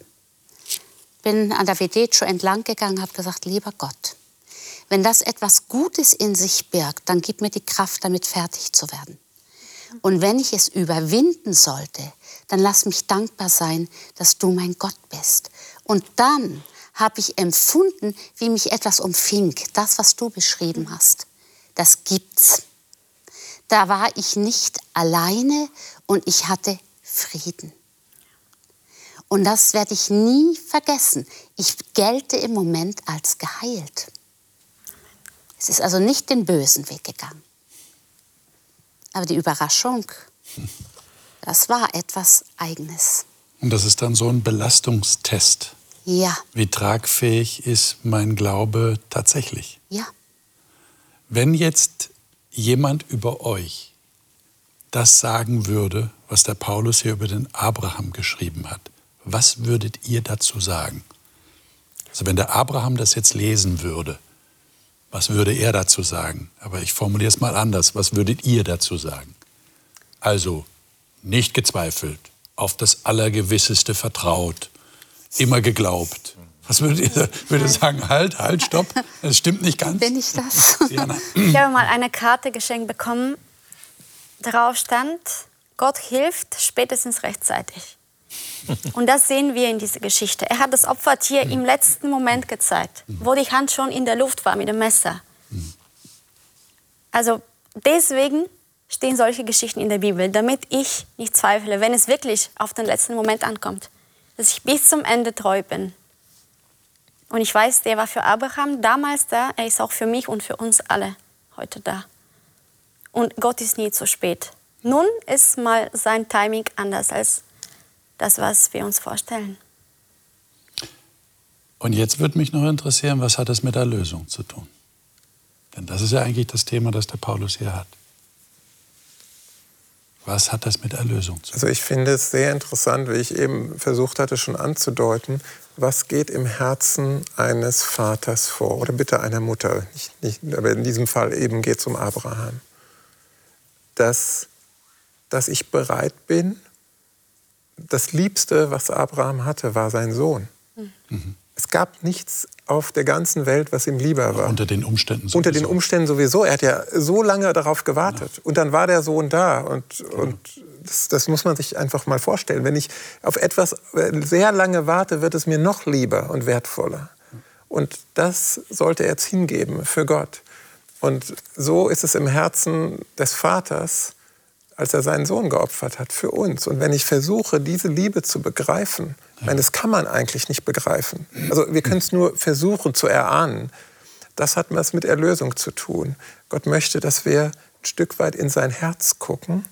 Bin an der Vedecho entlang gegangen, habe gesagt, lieber Gott, wenn das etwas Gutes in sich birgt, dann gib mir die Kraft, damit fertig zu werden. Und wenn ich es überwinden sollte, dann lass mich dankbar sein, dass du mein Gott bist. Und dann habe ich empfunden, wie mich etwas umfing, das, was du beschrieben hast. Das gibt's. Da war ich nicht alleine und ich hatte Frieden. Und das werde ich nie vergessen. Ich gelte im Moment als geheilt. Es ist also nicht den bösen Weg gegangen. Aber die Überraschung, das war etwas Eigenes. Und das ist dann so ein Belastungstest. Ja. Wie tragfähig ist mein Glaube tatsächlich? Ja. Wenn jetzt jemand über euch das sagen würde, was der Paulus hier über den Abraham geschrieben hat, was würdet ihr dazu sagen? Also wenn der Abraham das jetzt lesen würde, was würde er dazu sagen? Aber ich formuliere es mal anders. Was würdet ihr dazu sagen? Also nicht gezweifelt, auf das Allergewisseste vertraut, immer geglaubt. Was würdet ihr, würdet sagen? Halt, halt, stopp. [laughs] Das stimmt nicht ganz. Bin ich das? Ich habe mal eine Karte geschenkt bekommen Darauf stand, Gott hilft spätestens rechtzeitig. [laughs] Und das sehen wir in dieser Geschichte. Er hat das Opfertier im letzten Moment gezeigt, wo die Hand schon in der Luft war mit dem Messer. Also deswegen stehen solche Geschichten in der Bibel, damit ich nicht zweifle, wenn es wirklich auf den letzten Moment ankommt, dass ich bis zum Ende treu bin. Und ich weiß, der war für Abraham damals da, er ist auch für mich und für uns alle heute da. Und Gott ist nie zu spät. Nun ist mal sein Timing anders als das, was wir uns vorstellen. Und jetzt würde mich noch interessieren, was hat das mit Erlösung zu tun? Denn das ist ja eigentlich das Thema, das der Paulus hier hat. Was hat das mit Erlösung zu tun? Also ich finde es sehr interessant, wie ich eben versucht hatte schon anzudeuten, was geht im Herzen eines Vaters vor oder bitte einer Mutter. Nicht, nicht, aber in diesem Fall eben geht es um Abraham dass, dass ich bereit bin. Das Liebste, was Abraham hatte, war sein Sohn. Mhm. Es gab nichts auf der ganzen Welt, was ihm lieber war. Unter den Umständen sowieso. Unter den Umständen sowieso. Er hat ja so lange darauf gewartet. Ja. Und dann war der Sohn da. Und, ja. und das, das, muss man sich einfach mal vorstellen. Wenn ich auf etwas sehr lange warte, wird es mir noch lieber und wertvoller. Und das sollte er jetzt hingeben für Gott. Und so ist es im Herzen des Vaters, als er seinen Sohn geopfert hat für uns. Und wenn ich versuche, diese Liebe zu begreifen, ja. meine, das kann man eigentlich nicht begreifen. Also wir können es nur versuchen zu erahnen. Das hat was mit Erlösung zu tun. Gott möchte, dass wir ein Stück weit in sein Herz gucken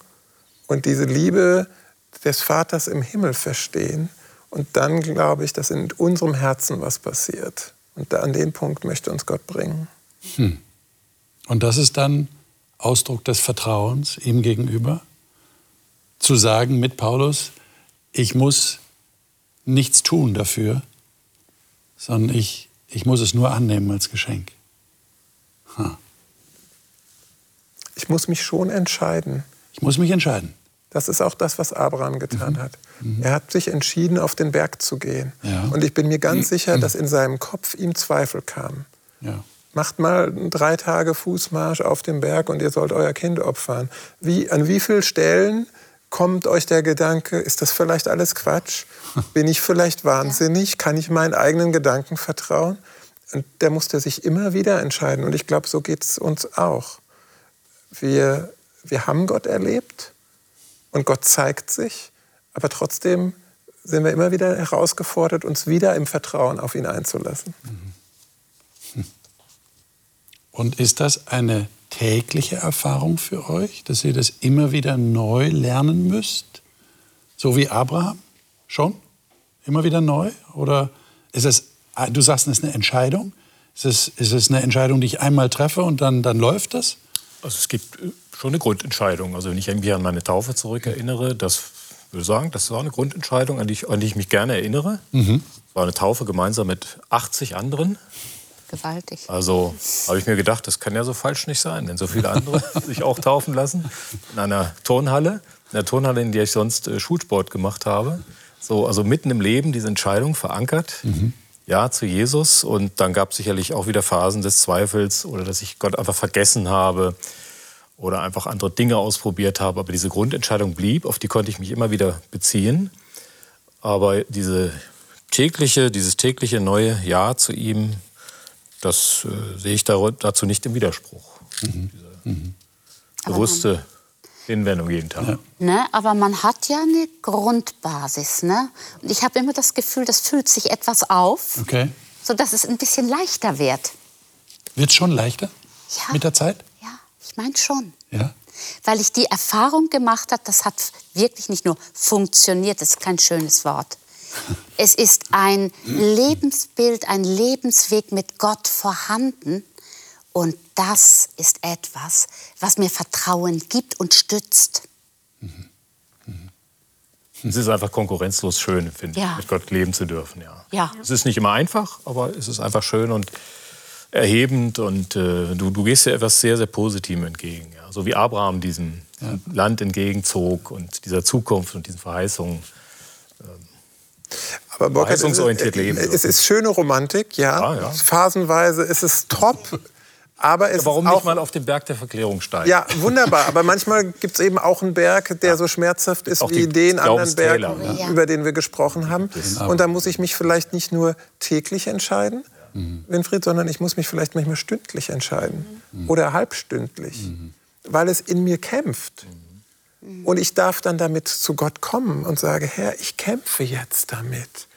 und diese Liebe des Vaters im Himmel verstehen. Und dann glaube ich, dass in unserem Herzen was passiert. Und an den Punkt möchte uns Gott bringen. Hm. Und das ist dann Ausdruck des Vertrauens ihm gegenüber, zu sagen mit Paulus, ich muss nichts tun dafür, sondern ich, ich muss es nur annehmen als Geschenk. Hm. Ich muss mich schon entscheiden. Ich muss mich entscheiden. Das ist auch das, was Abraham getan mhm. hat. Mhm. Er hat sich entschieden, auf den Berg zu gehen. Ja. Und ich bin mir ganz [clears throat] sicher, dass in seinem Kopf ihm Zweifel kamen. Ja. Macht mal drei Tage Fußmarsch auf dem Berg und ihr sollt euer Kind opfern. Wie, an wie vielen Stellen kommt euch der Gedanke, ist das vielleicht alles Quatsch? Bin ich vielleicht [laughs] wahnsinnig? Kann ich meinen eigenen Gedanken vertrauen? Und der musste sich immer wieder entscheiden. Und ich glaube, so geht es uns auch. Wir, wir haben Gott erlebt und Gott zeigt sich, aber trotzdem sind wir immer wieder herausgefordert, uns wieder im Vertrauen auf ihn einzulassen. Hm. Und ist das eine tägliche Erfahrung für euch, dass ihr das immer wieder neu lernen müsst? So wie Abraham? Schon? Immer wieder neu? Oder ist es, ah, du sagst, es ist eine Entscheidung? Ist es, ist es eine Entscheidung, die ich einmal treffe und dann, dann läuft das? Also es gibt äh, schon eine Grundentscheidung. Also wenn ich mich an meine Taufe zurückerinnere, das würde sagen, das war eine Grundentscheidung, an die ich, an die ich mich gerne erinnere. Mhm. Es war eine Taufe gemeinsam mit 80 anderen. Gewaltig. Also habe ich mir gedacht, das kann ja so falsch nicht sein, wenn so viele andere [laughs] sich auch taufen lassen. In einer Turnhalle, in der Turnhalle, in der ich sonst äh, Schulsport gemacht habe. So, also mitten im Leben diese Entscheidung verankert. Mhm. Ja, zu Jesus. Und dann gab es sicherlich auch wieder Phasen des Zweifels oder dass ich Gott einfach vergessen habe oder einfach andere Dinge ausprobiert habe. Aber diese Grundentscheidung blieb, auf die konnte ich mich immer wieder beziehen. Aber diese tägliche, dieses tägliche neue Ja zu ihm, das äh, sehe ich dazu nicht im Widerspruch. Mhm. Diese mhm. bewusste Hinwendung jeden Tag. Ja. Ne, aber man hat ja eine Grundbasis. Ne? Und ich habe immer das Gefühl, das füllt sich etwas auf, okay. sodass es ein bisschen leichter wird. Wird es schon leichter ja. mit der Zeit? Ich meine schon. Ja? Weil ich die Erfahrung gemacht habe, das hat wirklich nicht nur funktioniert, das ist kein schönes Wort. Es ist ein Lebensbild, ein Lebensweg mit Gott vorhanden. Und das ist etwas, was mir Vertrauen gibt und stützt. Mhm. Mhm. Es ist einfach konkurrenzlos schön, finde ich, ja. mit Gott leben zu dürfen. Ja. ja. Es ist nicht immer einfach, aber es ist einfach schön und erhebend und äh, du, du gehst ja etwas sehr, sehr Positivem entgegen. Ja? So wie Abraham diesem ja. Land entgegenzog und dieser Zukunft und diesen Verheißungen. Aber Burkhard, verheißungsorientiert leben. Es ist schöne Romantik, ja. ja, ja. Phasenweise ist es top. [laughs] Aber es Warum auch, nicht mal auf den Berg der Verklärung steigen? Ja, wunderbar. Aber [laughs] manchmal gibt es eben auch einen Berg, der ja. so schmerzhaft ist auch wie den anderen Berg, ja. über den wir gesprochen haben. Und da muss ich mich vielleicht nicht nur täglich entscheiden, mhm. Winfried, sondern ich muss mich vielleicht manchmal stündlich entscheiden mhm. oder halbstündlich, mhm. weil es in mir kämpft. Mhm. Und ich darf dann damit zu Gott kommen und sage, Herr, ich kämpfe jetzt damit.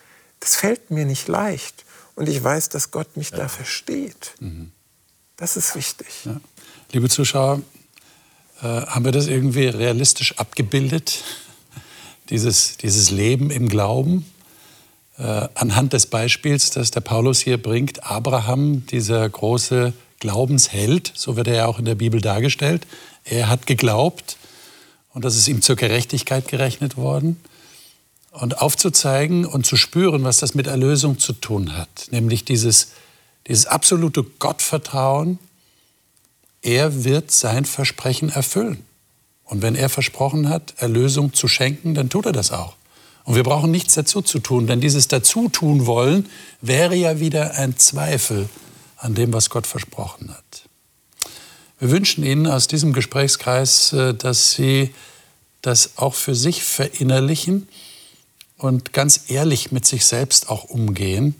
Das fällt mir nicht leicht. Und ich weiß, dass Gott mich ja. da versteht. Mhm. Das ist wichtig. Ja. Liebe Zuschauer, äh, haben wir das irgendwie realistisch abgebildet? [laughs] Dieses, dieses Leben im Glauben? äh, anhand des Beispiels, das der Paulus hier bringt, Abraham, dieser große Glaubensheld, so wird er ja auch in der Bibel dargestellt, er hat geglaubt und das ist ihm zur Gerechtigkeit gerechnet worden. Und aufzuzeigen und zu spüren, was das mit Erlösung zu tun hat, nämlich dieses, dieses absolute Gottvertrauen, er wird sein Versprechen erfüllen. Und wenn er versprochen hat, Erlösung zu schenken, dann tut er das auch. Und wir brauchen nichts dazu zu tun, denn dieses Dazutun wollen wäre ja wieder ein Zweifel an dem, was Gott versprochen hat. Wir wünschen Ihnen aus diesem Gesprächskreis, äh, dass Sie das auch für sich verinnerlichen und ganz ehrlich mit sich selbst auch umgehen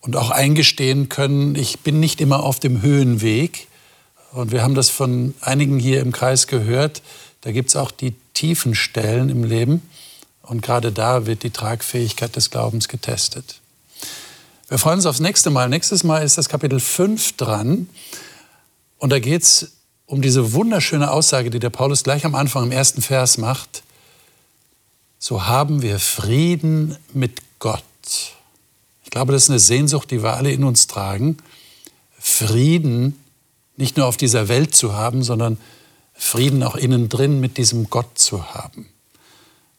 und auch eingestehen können, ich bin nicht immer auf dem Höhenweg. Und wir haben das von einigen hier im Kreis gehört, da gibt es auch die tiefen Stellen im Leben. Und gerade da wird die Tragfähigkeit des Glaubens getestet. Wir freuen uns aufs nächste Mal. Nächstes Mal ist das Kapitel 5 dran. Und da geht es um diese wunderschöne Aussage, die der Paulus gleich am Anfang im ersten Vers macht. So haben wir Frieden mit Gott. Ich glaube, das ist eine Sehnsucht, die wir alle in uns tragen. Frieden nicht nur auf dieser Welt zu haben, sondern Frieden auch innen drin mit diesem Gott zu haben.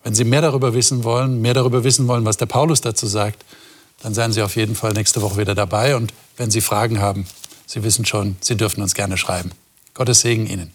Wenn Sie mehr darüber wissen wollen, mehr darüber wissen wollen, was der Paulus dazu sagt, dann seien Sie auf jeden Fall nächste Woche wieder dabei. Und wenn Sie Fragen haben, Sie wissen schon, Sie dürfen uns gerne schreiben. Gottes Segen Ihnen.